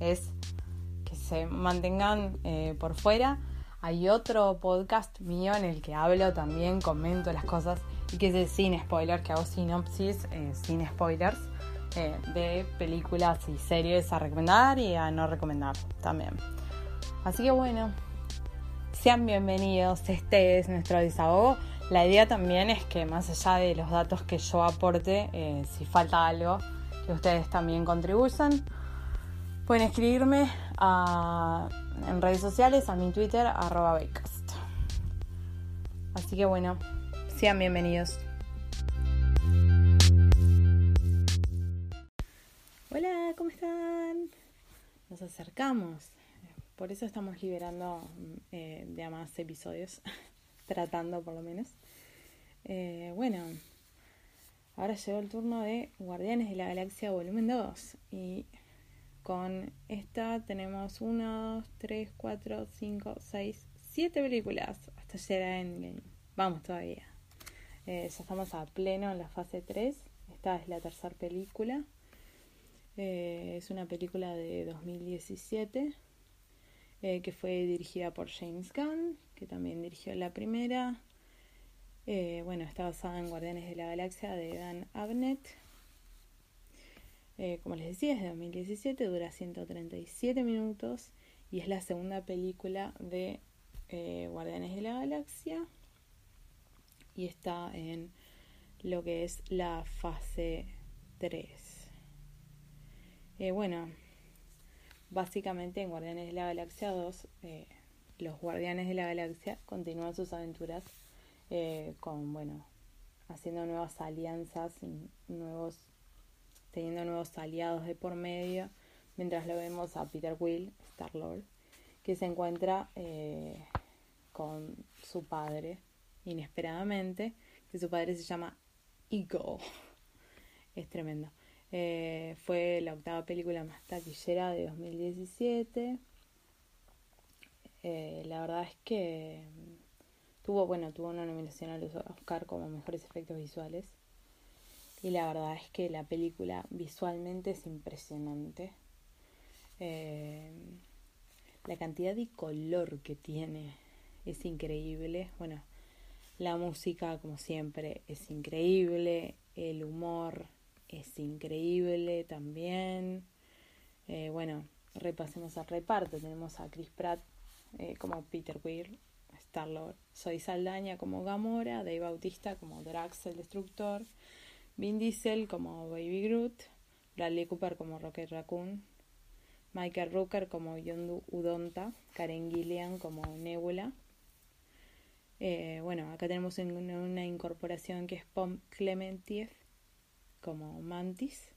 es que se mantengan eh, por fuera. Hay otro podcast mío en el que hablo también, comento las cosas y que es de sin spoilers, que hago sinopsis eh, sin spoilers de películas y series a recomendar y a no recomendar también. Así que bueno, sean bienvenidos, este es nuestro desahogo. La idea también es que más allá de los datos que yo aporte, si falta algo, que ustedes también contribuyan. Pueden escribirme en redes sociales, a mi Twitter, arroba Así que bueno, sean bienvenidos. Hola, ¿cómo están? Nos acercamos. Por eso estamos liberando eh, más episodios, tratando por lo menos. Eh, bueno, Ahora llegó el turno de Guardianes de la Galaxia Volumen 2. Y con esta tenemos 1, 3, 4, 5, 6, 7 películas. Hasta llegar a Endgame. Vamos todavía. Eh, ya estamos a pleno en la fase 3. Esta es la tercera película. Eh, es una película de 2017 eh, que fue dirigida por James Gunn, que también dirigió la primera. Eh, bueno, está basada en Guardianes de la Galaxia de Dan Abnett. Eh, como les decía, es de 2017, dura 137 minutos y es la segunda película de eh, Guardianes de la Galaxia y está en lo que es la fase 3. bueno, básicamente en Guardianes de la Galaxia 2, los Guardianes de la Galaxia continúan sus aventuras eh, con, bueno, haciendo nuevas alianzas, nuevos, teniendo nuevos aliados de por medio, mientras lo vemos a Peter Will, Star-Lord, que se encuentra eh, con su padre, inesperadamente, que su padre se llama Eagle. es tremendo. Eh, fue la octava película más taquillera de 2017. la verdad es que Tuvo, bueno, tuvo una nominación al Oscar como mejores efectos visuales. Y la verdad es que la película visualmente es impresionante. Eh, la cantidad de color que tiene es increíble. Bueno, la música, como siempre, es increíble. El humor es increíble también. Eh, bueno, repasemos al reparto. Tenemos a Chris Pratt eh, como Peter Weir, soy Saldaña como Gamora, Dave Bautista como Drax el Destructor, Vin Diesel como Baby Groot, Bradley Cooper como Rocket Raccoon, Michael Rooker como Yondu Udonta, Karen Gillian como Nebula. Eh, bueno, acá tenemos una, incorporación que es Pom Clementiev como Mantis.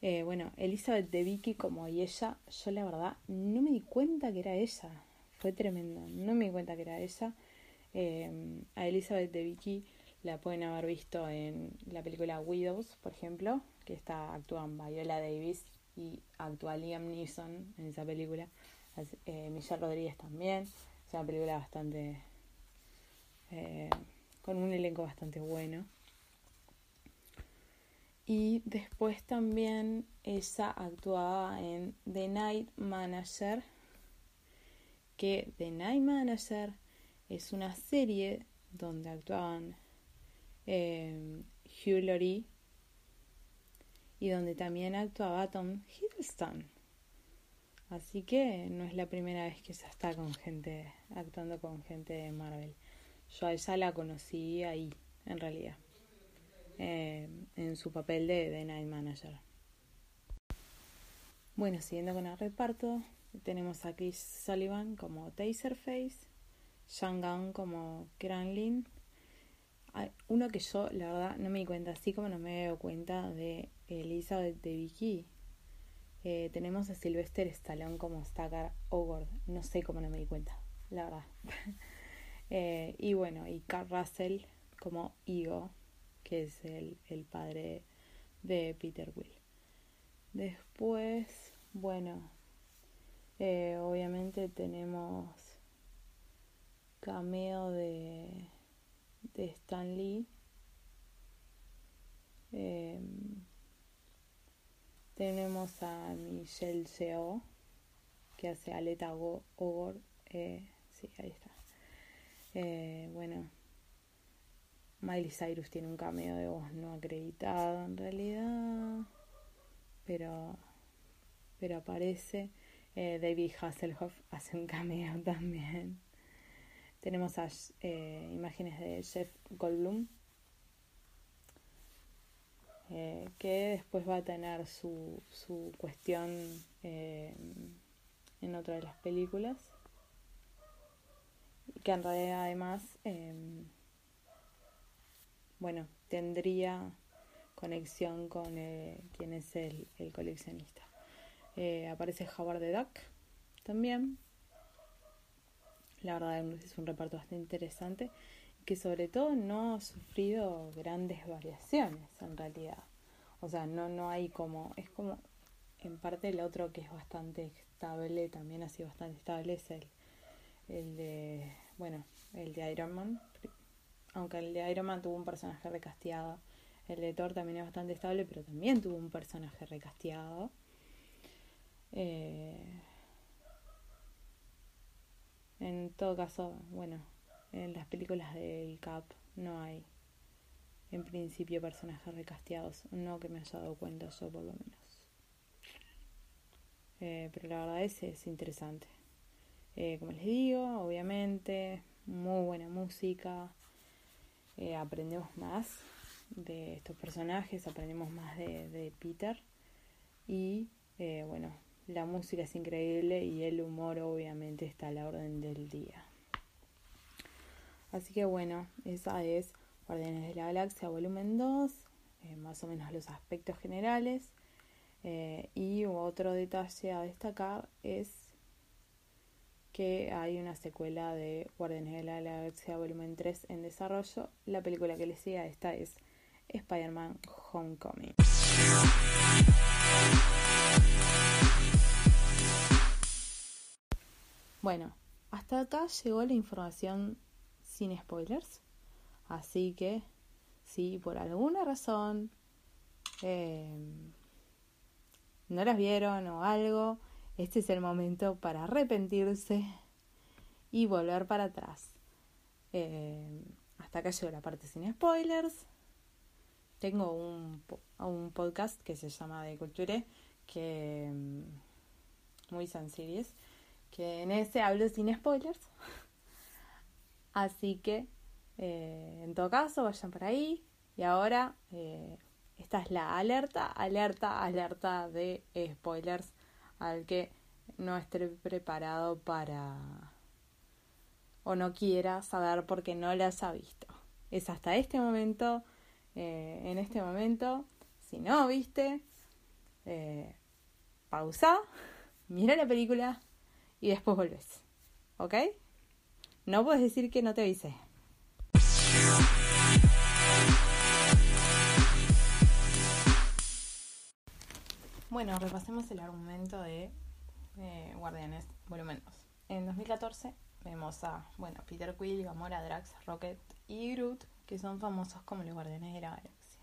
Eh, bueno, Elizabeth de Vicky como ella, yo la verdad no me di cuenta que era ella fue tremendo. No me di cuenta que era esa. Eh, a Elizabeth de Vicky la pueden haber visto en la película Widows, por ejemplo, que está actúan Viola Davis y actúa Liam Neeson en esa película. Eh, Michelle Rodríguez también. Es una película bastante. Eh, con un elenco bastante bueno. Y después también ella actuaba en The Night Manager que The Night Manager es una serie donde actuaban eh, Hugh Laurie y donde también actuaba Tom Hiddleston. Así que no es la primera vez que se está con gente, actuando con gente de Marvel. Yo a ella la conocí ahí, en realidad, eh, en su papel de, de Night Manager. Bueno, siguiendo con el reparto, tenemos a Chris Sullivan como Taserface, Shang Gunn como Kranlin. Uno que yo, la verdad, no me di cuenta, así como no me doy cuenta de Elizabeth de Vicky. Eh, tenemos a Sylvester Stallone como Stacker Ogord. No sé cómo no me di cuenta, la verdad. eh, y bueno, y Carl Russell como Igo, que es el, el padre de Peter Will. Después bueno, eh, obviamente tenemos cameo de, de Stan Lee. Em, tenemos a Michelle Seo, que hace Aleta Ogor. Eh, sí, ahí está. Eh, bueno, Miley Cyrus tiene un cameo de voz no acreditado en realidad, pero pero aparece. Eh, David Hasselhoff hace un cameo también. Tenemos eh, imágenes de Jeff Goldblum, eh, que después va a tener su, su cuestión en otra de las películas. Que en realidad además, bueno, tendría conexión con quien es el coleccionista. Eh, aparece Howard the Duck también. La verdad es un reparto bastante interesante que sobre todo no ha sufrido grandes variaciones en realidad. O sea, no, no hay como, es como en parte el otro que es bastante estable, también ha sido bastante estable, es el, el de, bueno, el de Iron Man. Aunque el de Iron Man tuvo un personaje recasteado, el de Thor también es bastante estable, pero también tuvo un personaje recasteado. Eh, en todo caso, bueno, en las películas del Cap no hay en principio personajes recasteados, no que me haya dado cuenta yo por lo menos. Eh, pero la verdad es, es interesante. Eh, como les digo, obviamente, muy buena música. aprendemos más de estos personajes, aprendemos más de, de Peter. Y bueno, la música es increíble y el humor obviamente está a la orden del día. Así que bueno, esa es Guardianes de la Galaxia volumen 2, eh, más o menos los aspectos generales. Eh, y otro detalle a destacar es que hay una secuela de Guardianes de la Galaxia volumen 3 en desarrollo. La película que les siga esta es Spider-Man Homecoming. Bueno, hasta acá llegó la información sin spoilers. Así que, si por alguna razón em, no las vieron o algo, este es el momento para arrepentirse y volver para atrás. Em, hasta acá llegó la parte sin spoilers. Tengo un, un podcast que se llama De Culture, que em, muy sencillo que en ese hablo sin spoilers. Así que, eh, en todo caso, vayan por ahí. Y ahora, eh, esta es la alerta, alerta, alerta de spoilers al que no esté preparado para o no quiera saber porque no las ha visto. Es hasta este momento, eh, en este momento, si no viste, pausa, mira la película, y después volvés. ¿Ok? No puedes decir que no te avisé. Bueno, repasemos el argumento de eh, Guardianes Volumen 2. En 2014 vemos a, bueno, Peter Quill, Gamora, Drax, Rocket y Groot, que son famosos como los Guardianes de la Galaxia.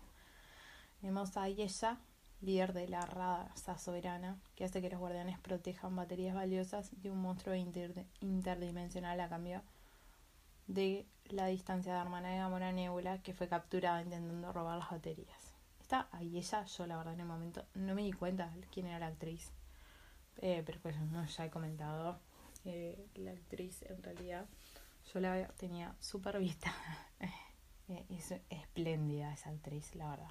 Vemos a Yesha, líder de la raza soberana, que hace que los guardianes protejan baterías valiosas de un monstruo interdimensional a cambio de la distancia de hermana de Gamora Nebula, que fue capturada intentando robar las baterías. Esta ella yo la verdad en el momento no me di cuenta quién era la actriz. Eh, pero pues como ya he comentado, eh, la actriz en realidad yo la tenía súper vista. Eh, es espléndida esa actriz, la verdad.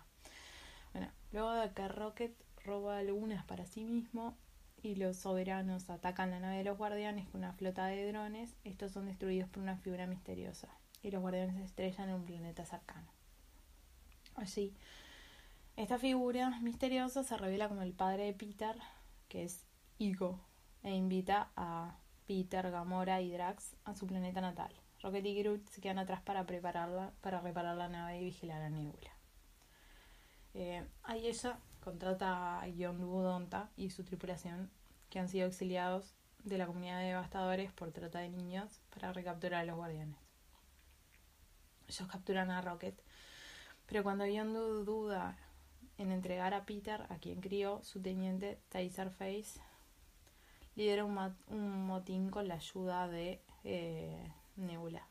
Bueno, luego de que Rocket roba lunas para sí mismo y los soberanos atacan la nave de los guardianes con una flota de drones, estos son destruidos por una figura misteriosa y los guardianes se estrellan en un planeta cercano. Así, esta figura misteriosa se revela como el padre de Peter, que es Igo, e invita a Peter, Gamora y Drax a su planeta natal. Rocket y Groot se quedan atrás para prepararla, para reparar la nave y vigilar a Nebula. Eh, ahí ella contrata a Yondu Donta y su tripulación, que han sido exiliados de la comunidad de devastadores por trata de niños para recapturar a los guardianes. Ellos capturan a Rocket, pero cuando Yondu duda en entregar a Peter, a quien crió, su teniente Taserface lidera un, motín con la ayuda de eh, Nebula.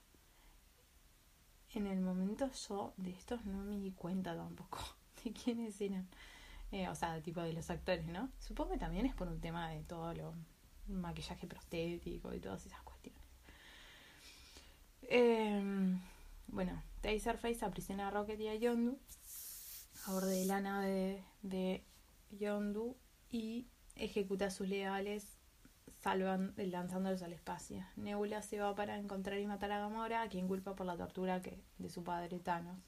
En el momento yo de estos no me di cuenta tampoco quiénes eran. Eh, o sea, tipo de los actores, ¿no? Supongo que también es por un tema de todo lo maquillaje prostético y todas esas cuestiones. Eh, bueno, Taserface aprisiona a Rocket y a Yondu a bordo de la nave de, Yondu y ejecuta sus leales lanzándolos al espacio. Nebula se va para encontrar y matar a Gamora, a quien culpa por la tortura que, de su padre Thanos.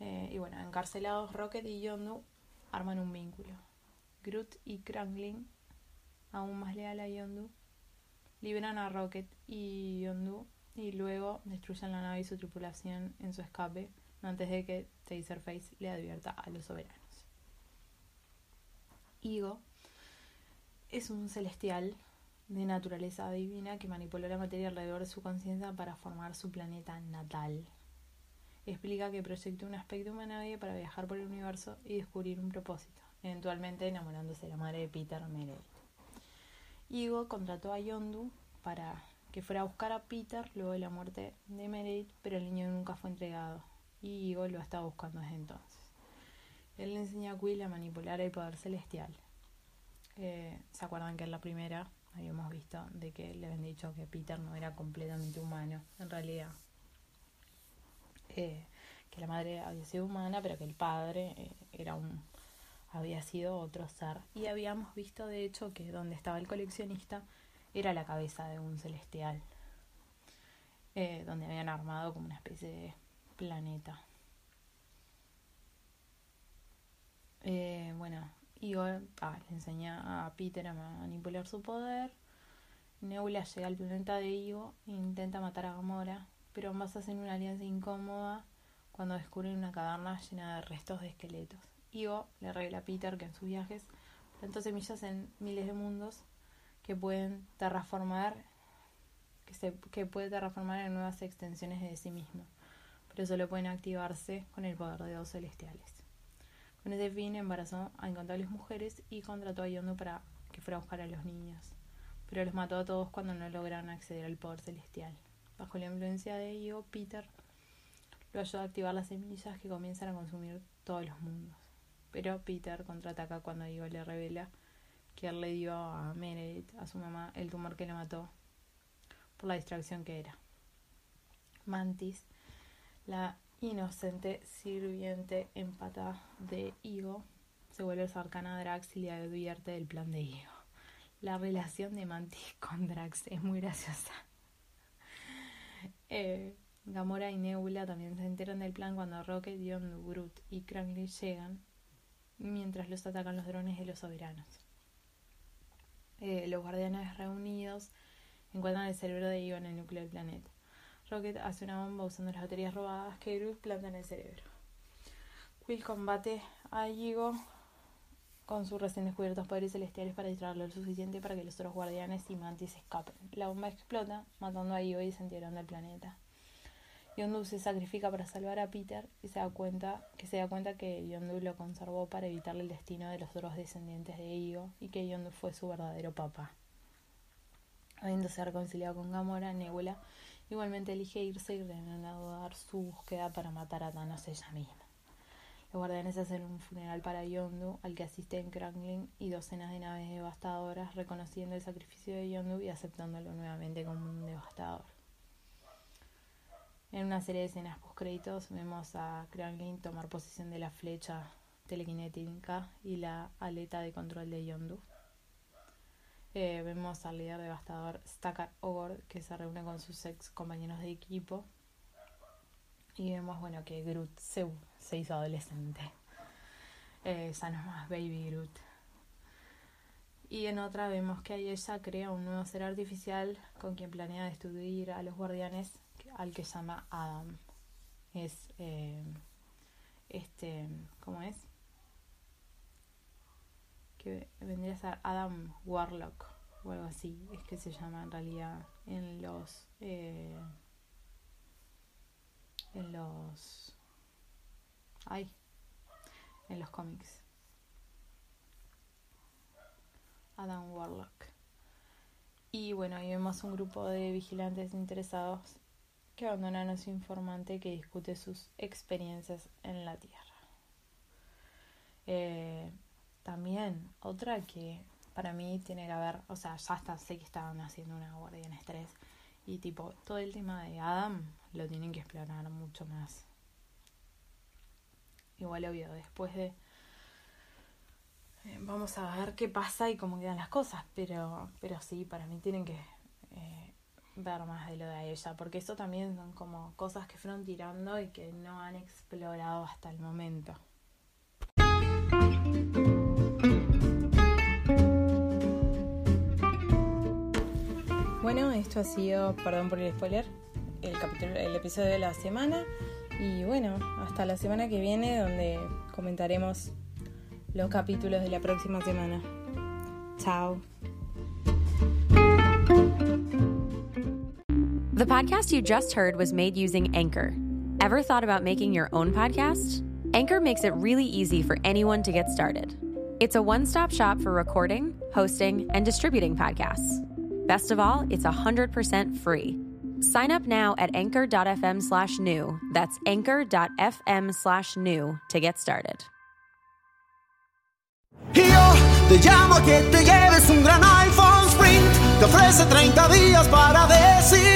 Eh, y bueno, encarcelados Rocket y Yondu arman un vínculo. Groot y Krangling, aún más leal a Yondu, liberan a Rocket y Yondu y luego destruyen la nave y su tripulación en su escape antes de que Taserface le advierta a los soberanos. Igo es un celestial de naturaleza divina que manipuló la materia alrededor de su conciencia para formar su planeta natal. Explica que proyectó un aspecto humanoide para viajar por el universo y descubrir un propósito, eventualmente enamorándose de la madre de Peter Meredith. Igo contrató a Yondu para que fuera a buscar a Peter luego de la muerte de Meredith, pero el niño nunca fue entregado y Igo lo estaba buscando desde entonces. Él le enseña a Quill a manipular el poder celestial. Eh, ¿Se acuerdan que en la primera habíamos visto de que le habían dicho que Peter no era completamente humano, en realidad? Eh, que la madre había sido humana, pero que el padre eh, era un había sido otro ser. Y habíamos visto, de hecho, que donde estaba el coleccionista era la cabeza de un celestial, donde habían armado como una especie de planeta. Eh, bueno, Igor ah, le enseña a Peter a manipular su poder. Nebula llega al planeta de Igo e intenta matar a Gamora, pero ambas hacen una alianza incómoda cuando descubren una caverna llena de restos de esqueletos. Igo le revela a Peter que en sus viajes plantó semillas en miles de mundos que pueden terraformar que, se, que puede terraformar en nuevas extensiones de sí mismo pero solo pueden activarse con el poder de dos celestiales. Con ese fin embarazó a incontables mujeres y contrató a Yondu para que fuera a buscar a los niños, pero los mató a todos cuando no lograron acceder al poder celestial. Bajo la influencia de ello, Peter lo ayudó a activar las semillas que comienzan a consumir todos los mundos. Pero Peter contraataca cuando Io le revela que él le dio a Meredith, a su mamá, el tumor que le mató por la distracción que era. Mantis la inocente sirviente empata de Igo se vuelve cercana a Drax y le advierte del plan de Igo. La relación de Mantis con Drax es muy graciosa. Eh, Gamora y Nebula también se enteran del plan cuando Rocket, Dion, Groot y Krangly llegan mientras los atacan los drones de los soberanos. Eh, los guardianes reunidos encuentran el cerebro de Igo en el núcleo del planeta. Rocket hace una bomba usando las baterías robadas que Groot planta en el cerebro. Quill combate a Yigo con sus recién descubiertos poderes celestiales para distraerlo lo suficiente para que los otros guardianes y mantis escapen. La bomba explota, matando a Yigo y desintegrando el planeta. Yondu se sacrifica para salvar a Peter y se da cuenta que se da cuenta que Yondu lo conservó para evitarle el destino de los otros descendientes de Igo y que Yondu fue su verdadero papá. Habiéndose reconciliado con Gamora, Nebula Igualmente elige irse y a dar su búsqueda para matar a Thanos ella misma. Los guardianes hacen un funeral para Yondu, al que asisten Kranglin y docenas de naves devastadoras, reconociendo el sacrificio de Yondu y aceptándolo nuevamente como un devastador. En una serie de escenas post-créditos vemos a Kranglin tomar posesión de la flecha telequinética y la aleta de control de Yondu. Eh, vemos al líder devastador Stakar Ogord que se reúne con sus ex compañeros de equipo. Y vemos bueno que Groot se, se hizo adolescente. Eh, esa no es más Baby Groot. Y en otra vemos que ella crea un nuevo ser artificial con quien planea destruir a los guardianes al que llama Adam. Es eh, este, ¿cómo es? Que vendría a ser Adam Warlock o algo así, es que se llama en realidad en los eh, en los ay en los cómics Adam Warlock y bueno ahí vemos un grupo de vigilantes interesados que abandonan a su informante que discute sus experiencias en la Tierra. Eh, también otra que para mí tiene que haber, o sea, ya está, sé que estaban haciendo una guardia en estrés y tipo, todo el tema de Adam lo tienen que explorar mucho más. Igual obvio, después de... Eh, vamos a ver qué pasa y cómo quedan las cosas, pero, pero sí, para mí tienen que eh, ver más de lo de ella, porque eso también son como cosas que fueron tirando y que no han explorado hasta el momento. Bueno, esto ha sido, perdón por el spoiler, el capítulo, el episodio de la semana y bueno, hasta la semana que viene donde comentaremos los capítulos de la próxima semana. Chao. The podcast you just heard was made using Anchor. Ever thought about making your own podcast? Anchor makes it really easy for anyone to get started. It's a one stop shop for recording, hosting, and distributing podcasts. Best of all, it's 100% free. Sign up now at anchor.fm slash new. That's anchor.fm slash new to get started. Yo te llamo que te lleves un gran iPhone Sprint. Te ofrece 30 días para decidir.